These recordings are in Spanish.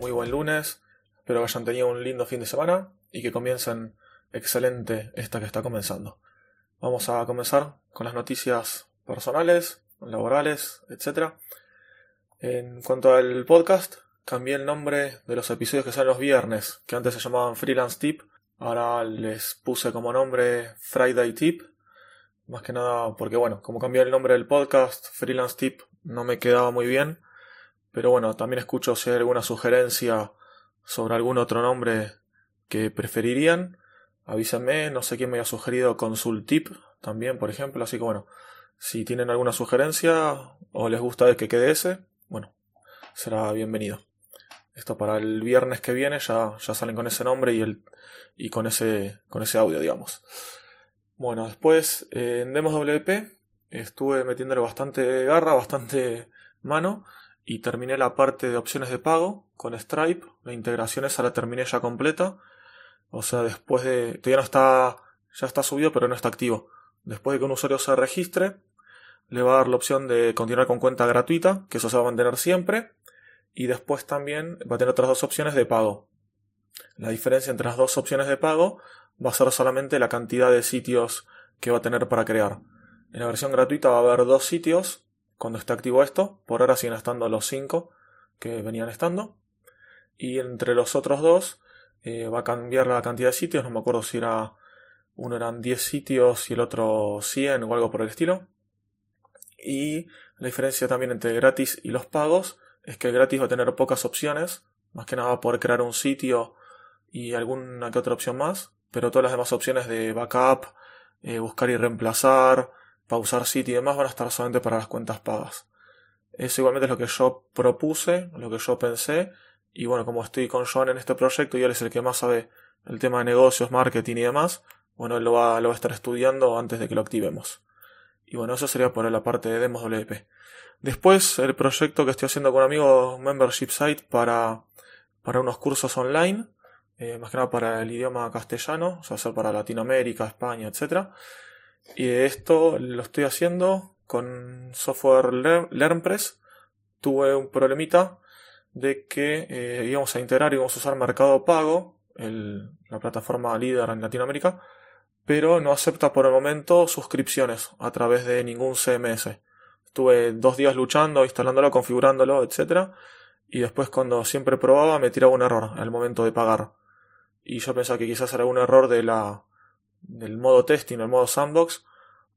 Muy buen lunes, espero que hayan tenido un lindo fin de semana y que comiencen excelente esta que está comenzando. Vamos a comenzar con las noticias personales, laborales, etc. En cuanto al podcast, cambié el nombre de los episodios que salen los viernes, que antes se llamaban Freelance Tip, ahora les puse como nombre Friday Tip, más que nada porque bueno, como cambié el nombre del podcast, Freelance Tip no me quedaba muy bien, pero bueno, también escucho si hay alguna sugerencia sobre algún otro nombre que preferirían, avísenme, no sé quién me haya sugerido Consultip también, por ejemplo, así que bueno, si tienen alguna sugerencia o les gusta que quede ese, bueno, será bienvenido. Esto para el viernes que viene ya, ya salen con ese nombre y, el, y con, ese, con ese audio, digamos. Bueno, después eh, en Demos WP estuve metiéndole bastante garra, bastante mano y terminé la parte de opciones de pago con Stripe. La integración esa la terminé ya completa. O sea, después de... Todavía no está... Ya está subido, pero no está activo. Después de que un usuario se registre, le va a dar la opción de continuar con cuenta gratuita, que eso se va a mantener siempre. Y después también va a tener otras dos opciones de pago. La diferencia entre las dos opciones de pago va a ser solamente la cantidad de sitios que va a tener para crear. En la versión gratuita va a haber dos sitios cuando esté activo esto. Por ahora siguen estando los 5 que venían estando. Y entre los otros dos eh, va a cambiar la cantidad de sitios. No me acuerdo si era uno eran 10 sitios y el otro 100 o algo por el estilo. Y la diferencia también entre gratis y los pagos es que gratis va a tener pocas opciones. Más que nada va a poder crear un sitio y alguna que otra opción más. Pero todas las demás opciones de backup, eh, buscar y reemplazar, pausar sitio y demás van a estar solamente para las cuentas pagas. Eso igualmente es lo que yo propuse, lo que yo pensé. Y bueno, como estoy con Joan en este proyecto y él es el que más sabe el tema de negocios, marketing y demás, bueno, él lo va, lo va a estar estudiando antes de que lo activemos. Y bueno, eso sería por la parte de Demos WP. Después, el proyecto que estoy haciendo con un amigo, Membership Site, para, para unos cursos online, eh, más que nada para el idioma castellano, o sea, ser para Latinoamérica, España, etcétera y esto lo estoy haciendo con software LearnPress. Tuve un problemita de que eh, íbamos a integrar y íbamos a usar Mercado Pago, la plataforma líder en Latinoamérica, pero no acepta por el momento suscripciones a través de ningún CMS. Estuve dos días luchando, instalándolo, configurándolo, etc. Y después cuando siempre probaba me tiraba un error al momento de pagar. Y yo pensaba que quizás era un error de la, del modo testing, el modo sandbox,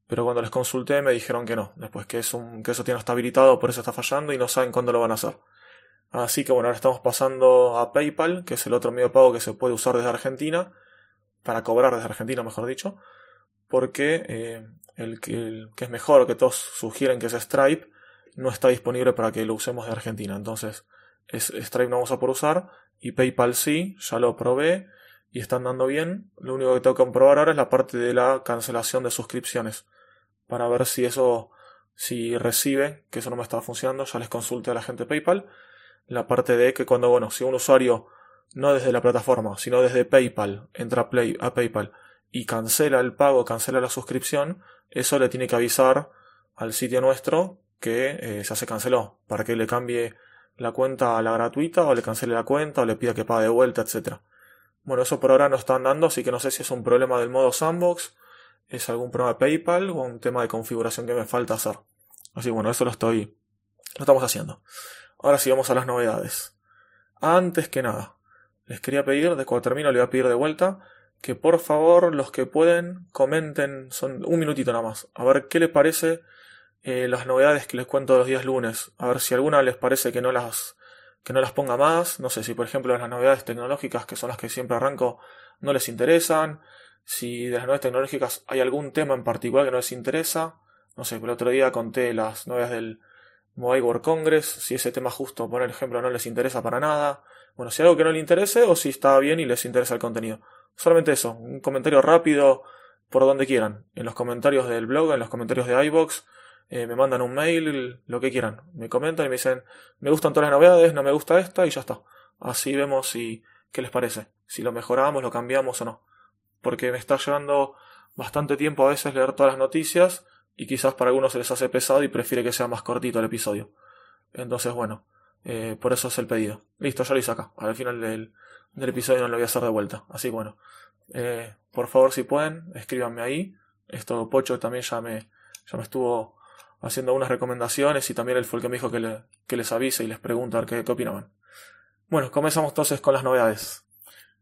pero cuando les consulté me dijeron que no, después que, es un, que eso tiene está habilitado, por eso está fallando y no saben cuándo lo van a hacer. Así que bueno, ahora estamos pasando a PayPal, que es el otro medio de pago que se puede usar desde Argentina, para cobrar desde Argentina, mejor dicho, porque eh, el, que, es mejor, que todos sugieren que es Stripe, no está disponible para que lo usemos de Argentina. Entonces, es, Stripe no vamos a poder usar y PayPal sí, ya lo probé y están dando bien. Lo único que tengo que comprobar ahora es la parte de la cancelación de suscripciones. Para ver si eso, si recibe, que eso no me estaba funcionando, ya les consulte a la gente PayPal. La parte de que cuando, bueno, si un usuario, no desde la plataforma, sino desde PayPal, entra a, Play, a PayPal y cancela el pago, cancela la suscripción, eso le tiene que avisar al sitio nuestro que eh, ya se canceló, para que le cambie la cuenta a la gratuita, o le cancele la cuenta, o le pida que pague de vuelta, etcétera. Bueno, eso por ahora no está andando, así que no sé si es un problema del modo sandbox, es algún problema de PayPal o un tema de configuración que me falta hacer. Así bueno, eso lo estoy, lo estamos haciendo. Ahora sí vamos a las novedades. Antes que nada, les quería pedir, de cuando termino le voy a pedir de vuelta, que por favor los que pueden comenten, son un minutito nada más, a ver qué les parece eh, las novedades que les cuento los días lunes, a ver si alguna les parece que no las que no las ponga más. No sé si, por ejemplo, las novedades tecnológicas, que son las que siempre arranco, no les interesan. Si de las novedades tecnológicas hay algún tema en particular que no les interesa. No sé, el otro día conté las novedades del, Mobile World Congress, si ese tema justo, por ejemplo, no les interesa para nada. Bueno, si algo que no les interese o si está bien y les interesa el contenido. Solamente eso, un comentario rápido por donde quieran. En los comentarios del blog, en los comentarios de iBox, eh, me mandan un mail, lo que quieran. Me comentan y me dicen, me gustan todas las novedades, no me gusta esta y ya está. Así vemos si, qué les parece. Si lo mejoramos, lo cambiamos o no. Porque me está llevando bastante tiempo a veces leer todas las noticias y quizás para algunos se les hace pesado y prefiere que sea más cortito el episodio. Entonces, bueno, eh, por eso es el pedido. Listo, ya lo hice acá. Al final del, del episodio no lo voy a hacer de vuelta. Así que bueno, eh, por favor, si pueden, escríbanme ahí. Esto Pocho también ya me, ya me estuvo haciendo unas recomendaciones y también el que me dijo que, que les avise y les pregunte qué opinaban. Bueno, comenzamos entonces con las novedades.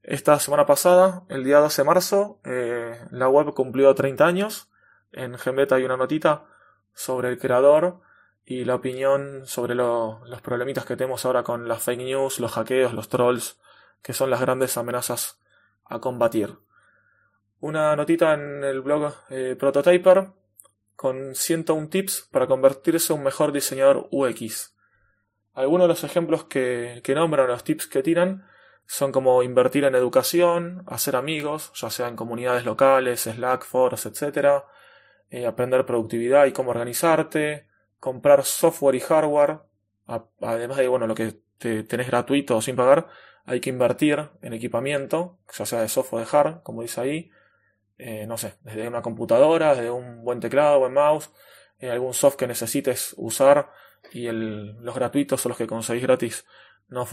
Esta semana pasada, el día 12 de marzo, eh, la web cumplió 30 años en Gembeta hay una notita sobre el creador y la opinión sobre los problemitas que tenemos ahora con las fake news, los hackeos, los trolls, que son las grandes amenazas a combatir. Una notita en el blog eh, Prototyper con 101 tips para convertirse en un mejor diseñador UX. Algunos de los ejemplos que, que nombran, los tips que tiran, son como invertir en educación, hacer amigos, ya sea en comunidades locales, Slack, Force, etc., eh, aprender productividad y cómo organizarte, comprar software y hardware, además de bueno, lo que te, tenés gratuito o sin pagar, hay que invertir en equipamiento, ya sea de software o de hard, como dice ahí, eh, no sé, desde una computadora, desde un buen teclado, buen mouse, eh, algún software que necesites usar y los gratuitos son los que conseguís gratis no,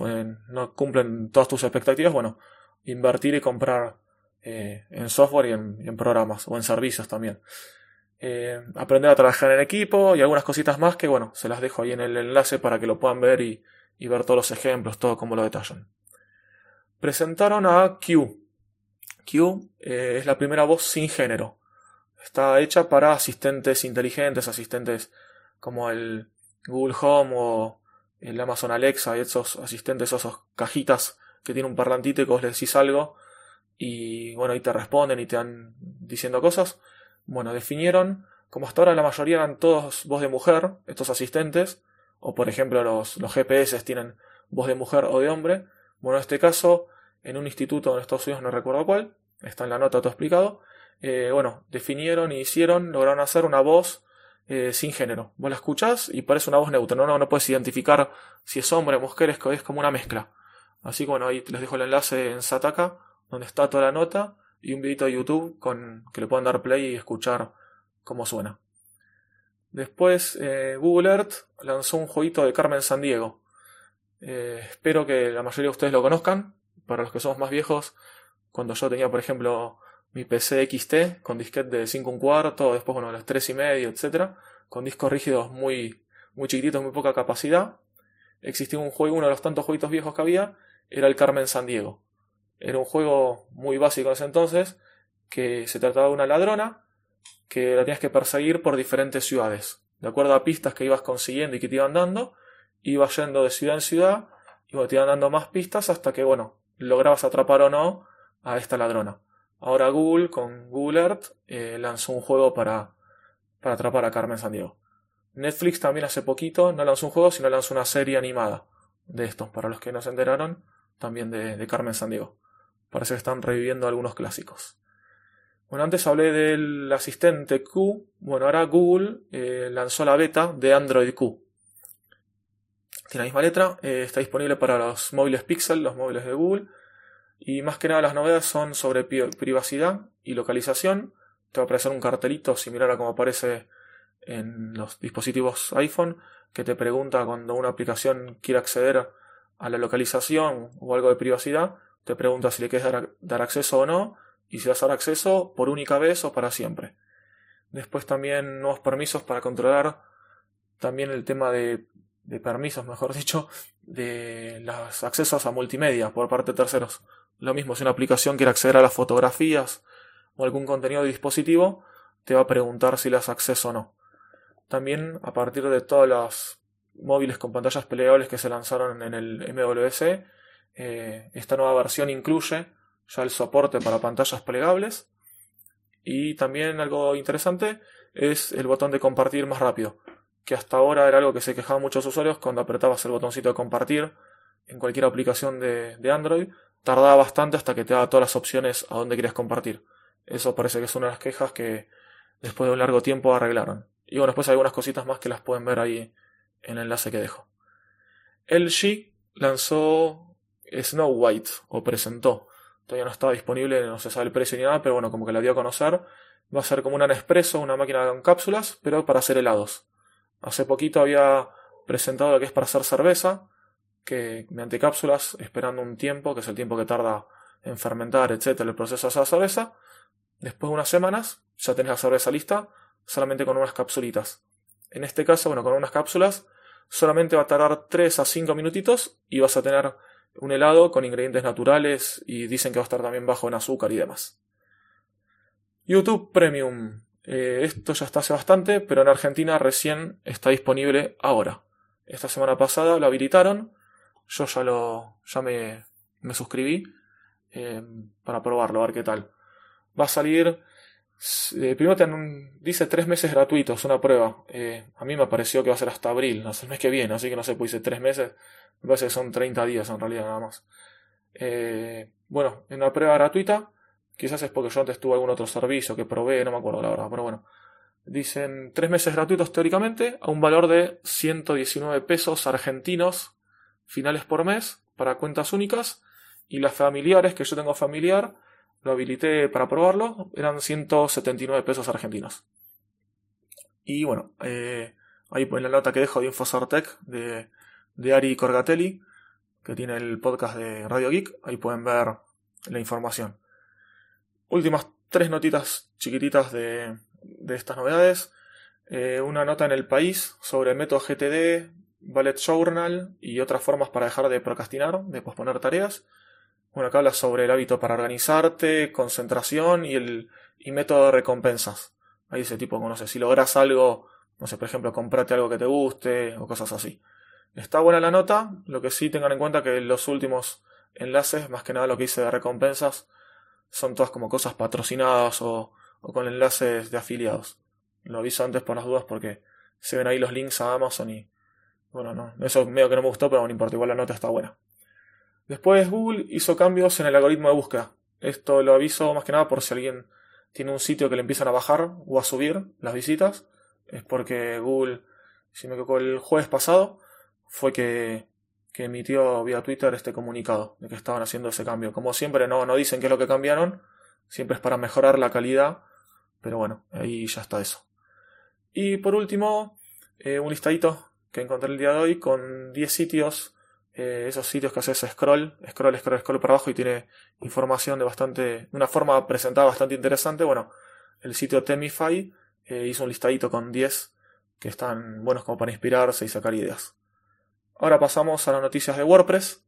no cumplen todas tus expectativas, bueno, invertir y comprar en software y en, programas o en servicios también. Eh, aprender a trabajar en equipo y algunas cositas más que, bueno, se las dejo ahí en el enlace para que lo puedan ver y, ver todos los ejemplos, todo como lo detallan. Presentaron a Q. Q eh, es la primera voz sin género. Está hecha para asistentes inteligentes, asistentes como el Google Home o el Amazon Alexa y esos asistentes, esos cajitas que tiene un parlantito y que vos le decís algo y bueno, ahí te responden y te van diciendo cosas. Bueno, definieron, como hasta ahora la mayoría eran todos voz de mujer, estos asistentes, o por ejemplo los, los GPS tienen voz de mujer o de hombre. Bueno, en este caso, en un instituto en Estados Unidos, no recuerdo cuál, está en la nota todo explicado, eh, bueno, definieron y hicieron, lograron hacer una voz eh, sin género. Vos la escuchás y parece una voz neutra, no, no, no puedes identificar si es hombre o mujer, es, es como una mezcla. Así que bueno, ahí les dejo el enlace en Sataka, donde está toda la nota, y un videito de YouTube con que le puedan dar play y escuchar cómo suena. Después eh, Google Earth lanzó un jueguito de Carmen Sandiego. Eh, espero que la mayoría de ustedes lo conozcan. Para los que somos más viejos, cuando yo tenía, por ejemplo, mi PC XT con disquete de 5 un cuarto, después bueno, los 3 y medio, etc. Con discos rígidos muy, muy chiquititos, muy poca capacidad. Existía un juego, uno de los tantos jueguitos viejos que había, era el Carmen Sandiego. Era un juego muy básico en ese entonces, que se trataba de una ladrona que la tenías que perseguir por diferentes ciudades. De acuerdo a pistas que ibas consiguiendo y que te iban dando, ibas yendo de ciudad en ciudad y te iban dando más pistas hasta que, bueno, lograbas atrapar o no a esta ladrona. Ahora Google, con Google Earth, eh, lanzó un juego para, para atrapar a Carmen Sandiego. Netflix también hace poquito no lanzó un juego, sino lanzó una serie animada de estos, para los que no se enteraron, también de, Carmen Sandiego. Parece que están reviviendo algunos clásicos. Bueno, antes hablé del asistente Q. Bueno, ahora Google eh, lanzó la beta de Android Q. Tiene la misma letra. Eh, está disponible para los móviles Pixel, los móviles de Google. Y más que nada las novedades son sobre privacidad y localización. Te va a aparecer un cartelito similar a como aparece en los dispositivos iPhone que te pregunta cuando una aplicación quiere acceder a la localización o algo de privacidad te pregunta si le quieres dar, acceso o no, y si vas a dar acceso por única vez o para siempre. Después también nuevos permisos para controlar también el tema de, permisos, mejor dicho, de los accesos a multimedia por parte de terceros. Lo mismo, si una aplicación quiere acceder a las fotografías o algún contenido de dispositivo, te va a preguntar si le das acceso o no. También, a partir de todos los móviles con pantallas plegables que se lanzaron en el MWC, eh, esta nueva versión incluye ya el soporte para pantallas plegables y también algo interesante es el botón de compartir más rápido, que hasta ahora era algo que se quejaban muchos usuarios cuando apretabas el botoncito de compartir en cualquier aplicación de, Android, tardaba bastante hasta que te daba todas las opciones a dónde querías compartir. Eso parece que es una de las quejas que después de un largo tiempo arreglaron. Y bueno, después hay algunas cositas más que las pueden ver ahí en el enlace que dejo. LG lanzó Snow White, o presentó. Todavía no estaba disponible, no se sabe el precio ni nada, pero bueno, como que la dio a conocer. Va a ser como una Nespresso, una máquina con cápsulas, pero para hacer helados. Hace poquito había presentado lo que es para hacer cerveza, que mediante cápsulas, esperando un tiempo, que es el tiempo que tarda en fermentar, etcétera, el proceso de hacer cerveza. Después de unas semanas, ya tenés la cerveza lista, solamente con unas capsulitas. En este caso, bueno, con unas cápsulas, solamente va a tardar 3 a 5 minutitos y vas a tener un helado con ingredientes naturales y dicen que va a estar también bajo en azúcar y demás. YouTube Premium. Eh, esto ya está hace bastante, pero en Argentina recién está disponible ahora. Esta semana pasada lo habilitaron. Yo ya lo. ya me, me suscribí. Eh, para probarlo, a ver qué tal. Va a salir. Eh, primero te dice tres meses gratuitos, una prueba. a mí me pareció que va a ser hasta abril, no sé, el mes que viene, así que no sé, pues tres meses. Me parece que son 30 días en realidad nada más. bueno, en una prueba gratuita Quizás es porque yo antes tuve algún otro servicio que probé, no me acuerdo la verdad, pero bueno. Dicen tres meses gratuitos teóricamente a un valor de 119 pesos argentinos finales por mes para cuentas únicas y las familiares que yo tengo familiar lo habilité para probarlo eran 179 pesos argentinos. Y bueno, eh, ahí en la nota que dejo de Infosartec de, de Ari Corgatelli, que tiene el podcast de Radio Geek, ahí pueden ver la información. Últimas tres notitas chiquititas de, estas novedades. Eh, una nota en el país sobre método GTD, Ballet Journal y otras formas para dejar de procrastinar, de posponer tareas. Bueno, acá habla sobre el hábito para organizarte, concentración y el y método de recompensas. Ahí dice tipo, no sé, si logras algo, no sé, por ejemplo, comprate algo que te guste o cosas así. Está buena la nota, lo que sí tengan en cuenta que los últimos enlaces, más que nada lo que hice de recompensas, son todas como cosas patrocinadas o, con enlaces de afiliados. Lo aviso antes por las dudas porque se ven ahí los links a Amazon y bueno, no, eso medio que no me gustó, pero no importa, igual la nota está buena. Después Google hizo cambios en el algoritmo de búsqueda. Esto lo aviso más que nada por si alguien tiene un sitio que le empiezan a bajar o a subir las visitas. Es porque Google, si me equivoco, el jueves pasado fue que que emitió vía Twitter este comunicado de que estaban haciendo ese cambio. Como siempre, no, no dicen qué es lo que cambiaron, siempre es para mejorar la calidad, pero bueno, ahí ya está eso. Y por último, eh, un listadito que encontré el día de hoy con 10 sitios, eh, esos sitios que haces scroll, scroll, scroll, scroll para abajo y tiene información de bastante, una forma presentada bastante interesante. Bueno, el sitio Temify eh, hizo un listadito con 10 que están buenos como para inspirarse y sacar ideas. Ahora pasamos a las noticias de WordPress.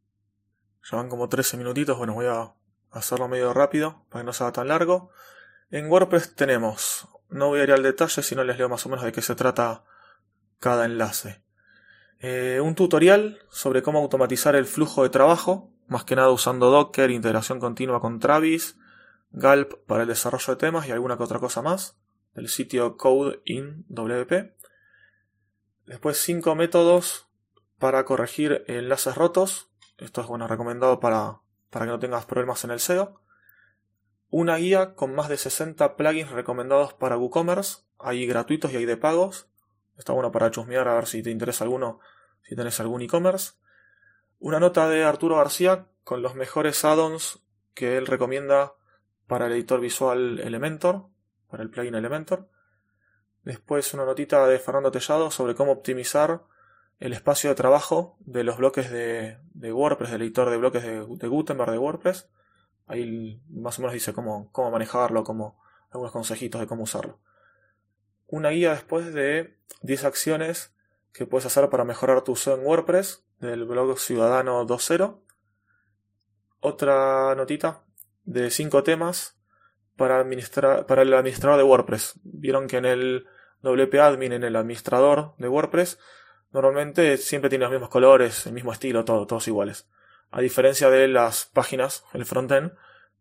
Ya van como 13 minutitos, bueno, voy a hacerlo medio rápido para que no sea tan largo. En WordPress tenemos, no voy a ir al detalle, sino les leo más o menos de qué se trata cada enlace. Eh, un tutorial sobre cómo automatizar el flujo de trabajo, más que nada usando Docker, integración continua con Travis, Gulp para el desarrollo de temas y alguna que otra cosa más, del sitio Code in WP. Después cinco métodos para corregir enlaces rotos. Esto es bueno, recomendado para, para que no tengas problemas en el SEO. Una guía con más de 60 plugins recomendados para WooCommerce. Hay gratuitos y hay de pagos. Está bueno para chusmear a ver si te interesa alguno, si tenés algún e-commerce. Una nota de Arturo García con los mejores add-ons que él recomienda para el editor visual Elementor, para el plugin Elementor. Después una notita de Fernando Tellado sobre cómo optimizar el espacio de trabajo de los bloques de, WordPress, del editor de bloques de, Gutenberg de WordPress. Ahí más o menos dice cómo, cómo manejarlo, cómo, algunos consejitos de cómo usarlo. Una guía después de 10 acciones que puedes hacer para mejorar tu uso en WordPress del blog Ciudadano 2.0. Otra notita de 5 temas para, administrar, para el administrador de WordPress. Vieron que en el WP Admin, en el administrador de WordPress, Normalmente siempre tiene los mismos colores, el mismo estilo, todo, todos iguales. A diferencia de las páginas, el frontend,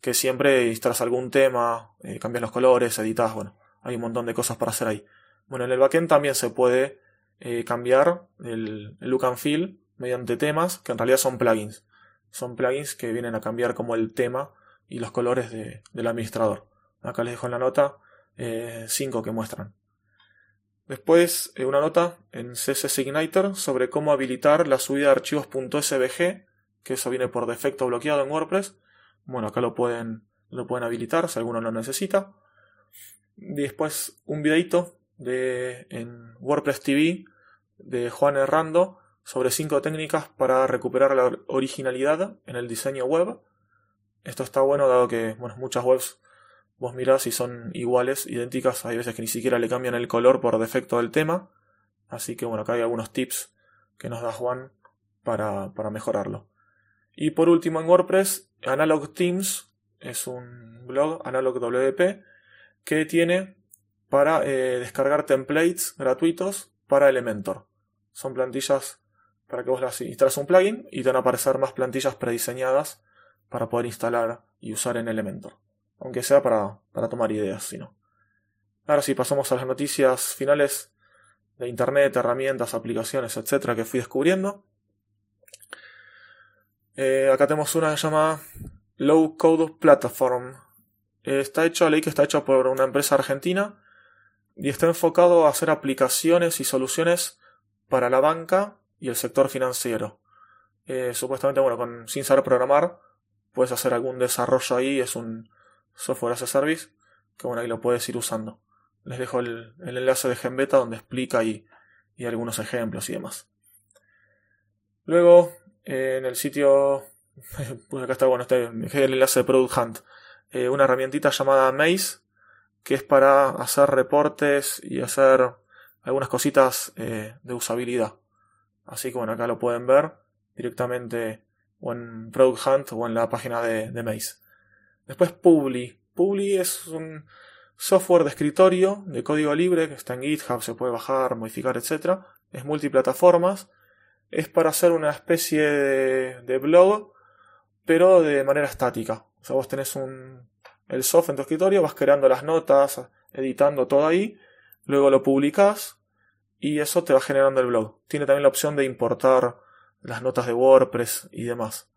que siempre instalas algún tema, eh, cambias los colores, editas, bueno, hay un montón de cosas para hacer ahí. Bueno, en el backend también se puede eh, cambiar el, look and feel mediante temas que en realidad son plugins. Son plugins que vienen a cambiar como el tema y los colores del administrador. Acá les dejo en la nota 5 que muestran. Después una nota en CSS Igniter sobre cómo habilitar la subida de archivos .svg, que eso viene por defecto bloqueado en WordPress. Bueno, acá lo pueden, lo pueden habilitar si alguno lo necesita. Después un videito de, en WordPress TV de Juan Errando sobre 5 técnicas para recuperar la originalidad en el diseño web. Esto está bueno dado que bueno, muchas webs vos mirás y son iguales, idénticas, hay veces que ni siquiera le cambian el color por defecto del tema. Así que bueno, acá hay algunos tips que nos da Juan para, para mejorarlo. Y por último en WordPress, Analog Teams es un blog, Analog WP, que tiene para eh, descargar templates gratuitos para Elementor. Son plantillas para que vos las instales un plugin y te van a aparecer más plantillas prediseñadas para poder instalar y usar en Elementor. Aunque sea para, para tomar ideas, si no. Ahora sí, pasamos a las noticias finales de Internet, herramientas, aplicaciones, etcétera, que fui descubriendo. Eh, acá tenemos una llamada Low Code Platform. está hecho, leí que está hecho por una empresa argentina y está enfocado a hacer aplicaciones y soluciones para la banca y el sector financiero. Eh, supuestamente, bueno, sin saber programar, puedes hacer algún desarrollo ahí, es un software as a service, que bueno, ahí lo puedes ir usando. Les dejo el, enlace de Genbeta donde explica y, y, algunos ejemplos y demás. Luego, eh, en el sitio, pues acá está, bueno, está el enlace de Product Hunt, eh, una herramientita llamada Maze, que es para hacer reportes y hacer algunas cositas eh, de usabilidad. Así que bueno, acá lo pueden ver directamente o en Product Hunt o en la página de, de Maze. Después Publi. Publi es un software de escritorio de código libre que está en GitHub, se puede bajar, modificar, etc. Es multiplataformas. Es para hacer una especie de, blog, pero de manera estática. O sea, vos tenés un, el software en tu escritorio, vas creando las notas, editando todo ahí, luego lo publicas y eso te va generando el blog. Tiene también la opción de importar las notas de WordPress y demás.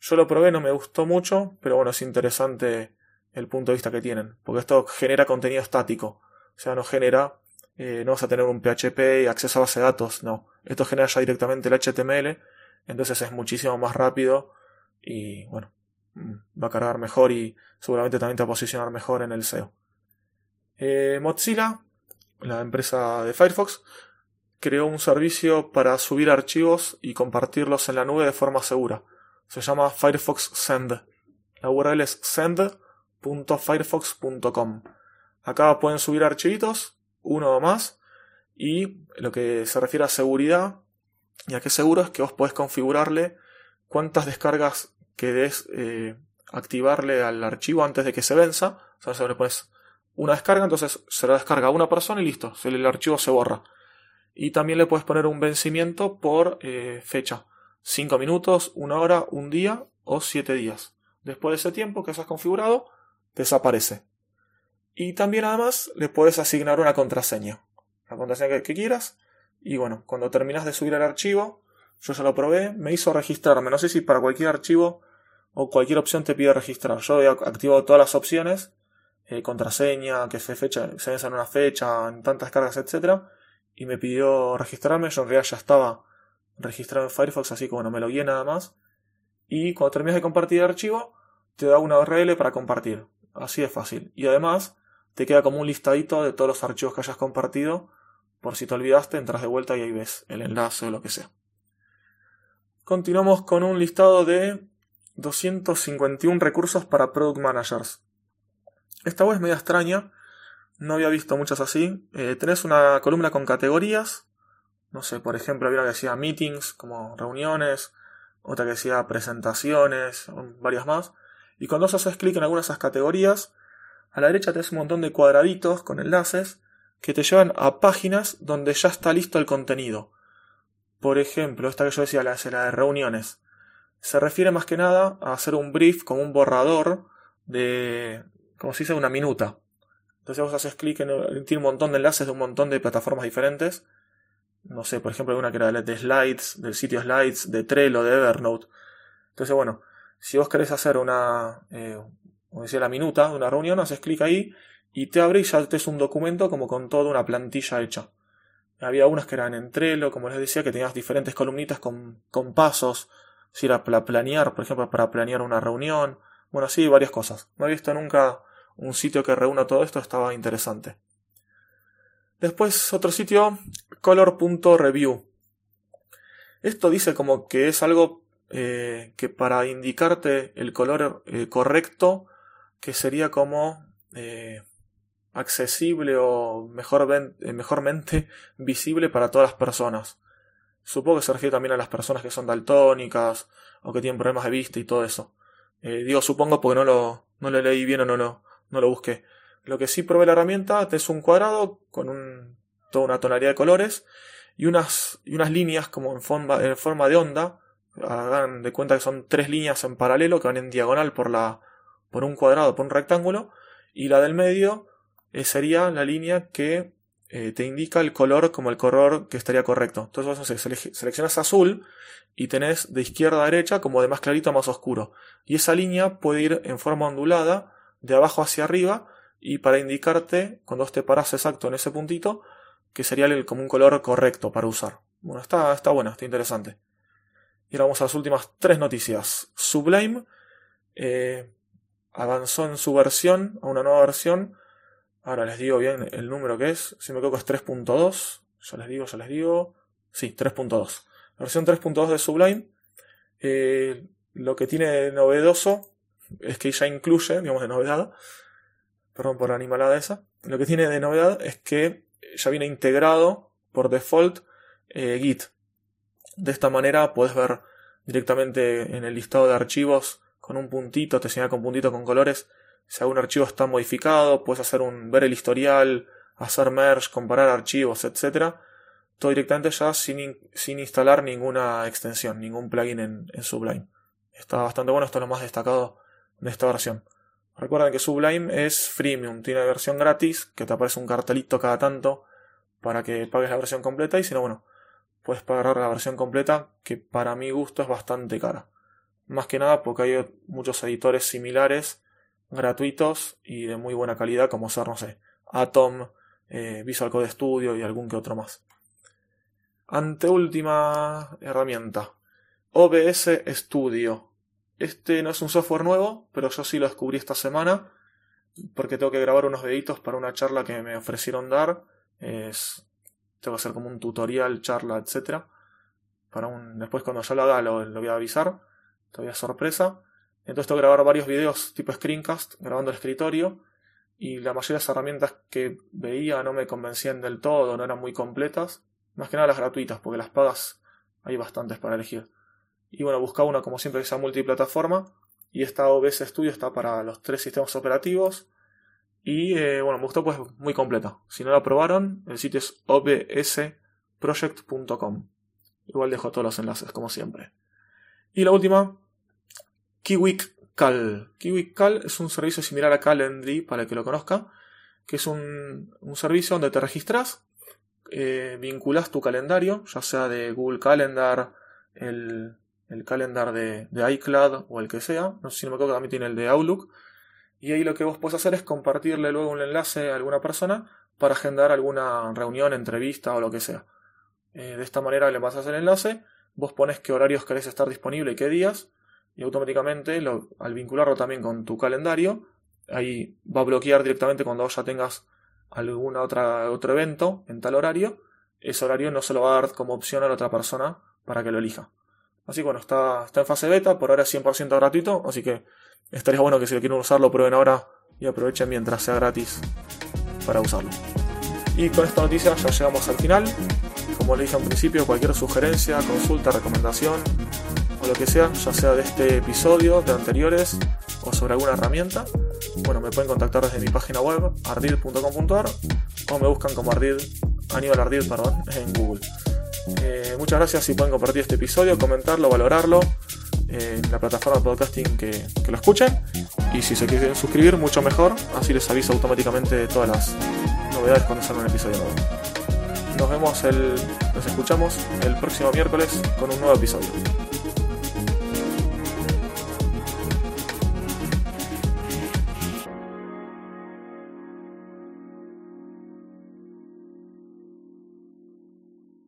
Yo lo probé, no me gustó mucho, pero bueno, es interesante el punto de vista que tienen, porque esto genera contenido estático, o sea, no genera, eh, no vas a tener un PHP y acceso a base de datos, no, esto genera ya directamente el HTML, entonces es muchísimo más rápido y bueno, va a cargar mejor y seguramente también te va a posicionar mejor en el SEO. Eh, Mozilla, la empresa de Firefox, creó un servicio para subir archivos y compartirlos en la nube de forma segura. Se llama Firefox Send. La URL es send.firefox.com. Acá pueden subir archivitos, uno o más, y lo que se refiere a seguridad, y a qué seguro es que vos podés configurarle cuántas descargas que eh, activarle al archivo antes de que se venza. O sea, se le una descarga, entonces se la descarga a una persona y listo, el archivo se borra. Y también le puedes poner un vencimiento por eh, fecha. 5 minutos, una hora, un día o 7 días. Después de ese tiempo que has configurado, desaparece. Y también además le puedes asignar una contraseña. La contraseña que quieras. Y bueno, cuando terminas de subir el archivo, yo ya lo probé, me hizo registrarme. No sé si para cualquier archivo o cualquier opción te pide registrar. Yo he activado todas las opciones, eh, contraseña, que se, fecha, se en una fecha, en tantas cargas, etc. Y me pidió registrarme. Yo en realidad ya estaba registrado en Firefox, así que bueno, me lo guié nada más. Y cuando terminas de compartir el archivo, te da una URL para compartir. Así de fácil. Y además, te queda como un listadito de todos los archivos que hayas compartido. Por si te olvidaste, entras de vuelta y ahí ves el enlace o lo que sea. Continuamos con un listado de 251 recursos para Product Managers. Esta web es media extraña, no había visto muchas así. Eh, tenés una columna con categorías, no sé, por ejemplo, había una que decía meetings, como reuniones, otra que decía presentaciones, varias más. Y cuando haces clic en alguna de esas categorías, a la derecha tenés un montón de cuadraditos con enlaces que te llevan a páginas donde ya está listo el contenido. Por ejemplo, esta que yo decía, la, la de reuniones se refiere más que nada a hacer un brief como un borrador de, como se dice, una minuta. Entonces vos haces clic en, tiene un montón de enlaces de un montón de plataformas diferentes. No sé, por ejemplo, una que era de Slides, del sitio Slides, de Trello, de Evernote. Entonces, bueno, si vos querés hacer una, eh, como decía, la minuta de una reunión, haces clic ahí y te abre y ya te es un documento como con toda una plantilla hecha. Había unas que eran en Trello, como les decía, que tenías diferentes columnitas con, con pasos, si era para planear, por ejemplo, para planear una reunión, bueno, así varias cosas. No he visto nunca un sitio que reúna todo esto, estaba interesante. Después otro sitio, color.review. Esto dice como que es algo eh, que para indicarte el color eh, correcto, que sería como eh, accesible o mejor mejormente visible para todas las personas. Supongo que se refiere también a las personas que son daltónicas o que tienen problemas de vista y todo eso. digo supongo porque no lo, no lo leí bien o no no lo busqué. Lo que sí provee la herramienta es un cuadrado con toda una tonalidad de colores y unas, y unas líneas como en forma, en forma de onda. Hagan de cuenta que son tres líneas en paralelo que van en diagonal por, la, por un cuadrado, por un rectángulo. Y la del medio eh, sería la línea que eh, te indica el color como el color que estaría correcto. Entonces seleccionas azul y tenés de izquierda a derecha como de más clarito a más oscuro. Y esa línea puede ir en forma ondulada de abajo hacia arriba y para indicarte, cuando te paras exacto en ese puntito, que sería el, como un color correcto para usar. Bueno, está, está bueno, está interesante. Y ahora vamos a las últimas tres noticias. Sublime eh, avanzó en su versión, a una nueva versión. Ahora les digo bien el número que es. Si me equivoco es 3.2. Ya les digo, ya les digo. Sí, 3.2. La versión 3.2 de Sublime. Eh, lo que tiene de novedoso es que ya incluye, digamos de novedad, perdón por la animalada esa, lo que tiene de novedad es que ya viene integrado por default eh, Git. De esta manera puedes ver directamente en el listado de archivos con un puntito, te señala con puntito con colores, si algún archivo está modificado, puedes hacer un ver el historial, hacer merge, comparar archivos, etc. Todo directamente ya sin, sin instalar ninguna extensión, ningún plugin en, en Sublime. Está bastante bueno, esto es lo más destacado de esta versión. Recuerden que Sublime es freemium, tiene versión gratis, que te aparece un cartelito cada tanto para que pagues la versión completa y si no, bueno, puedes pagar la versión completa que para mi gusto es bastante cara. Más que nada porque hay muchos editores similares, gratuitos y de muy buena calidad como ser, no sé, Atom, eh, Visual Code Studio y algún que otro más. Anteúltima herramienta. OBS Studio. Este no es un software nuevo, pero yo sí lo descubrí esta semana porque tengo que grabar unos deditos para una charla que me ofrecieron dar. Es, tengo que hacer como un tutorial, charla, etc. Para un, después cuando yo lo haga lo, voy a avisar. Todavía sorpresa. Entonces tengo que grabar varios videos tipo screencast, grabando el escritorio. Y la mayoría de las herramientas que veía no me convencían del todo, no eran muy completas. Más que nada las gratuitas, porque las pagas hay bastantes para elegir. Y bueno, buscaba una como siempre que sea multiplataforma. Y esta OBS Studio está para los tres sistemas operativos. Y eh, bueno, me gustó pues muy completa. Si no la probaron, el sitio es obsproject.com. Igual dejo todos los enlaces, como siempre. Y la última, Kiwik Cal. Kiwik Cal es un servicio similar a Calendly, para el que lo conozca, que es un, un servicio donde te registras, eh, vinculas tu calendario, ya sea de Google Calendar, el el calendar de, iCloud o el que sea, no sé si no me acuerdo, también tiene el de Outlook, y ahí lo que vos podés hacer es compartirle luego un enlace a alguna persona para agendar alguna reunión, entrevista o lo que sea. Eh, de esta manera le pasas el enlace, vos pones qué horarios querés estar disponible y qué días, y automáticamente al vincularlo también con tu calendario, ahí va a bloquear directamente cuando ya tengas algún otro evento en tal horario, ese horario no se lo va a dar como opción a la otra persona para que lo elija. Así que bueno, está, está en fase beta, por ahora es 100% gratuito, así que estaría bueno que si lo quieren usar lo prueben ahora y aprovechen mientras sea gratis para usarlo. Y con esta noticia ya llegamos al final. Como le dije al principio, cualquier sugerencia, consulta, recomendación o lo que sea, ya sea de este episodio, de anteriores o sobre alguna herramienta, bueno, me pueden contactar desde mi página web ardid.com.ar o me buscan como ardid, Aníbal Ardid, perdón, en Google. Eh, muchas gracias si pueden compartir este episodio, comentarlo, valorarlo en la plataforma de podcasting que, lo escuchen. Y si se quieren suscribir, mucho mejor. Así les aviso automáticamente de todas las novedades cuando salga un episodio nuevo. Nos vemos el, nos escuchamos el próximo miércoles con un nuevo episodio.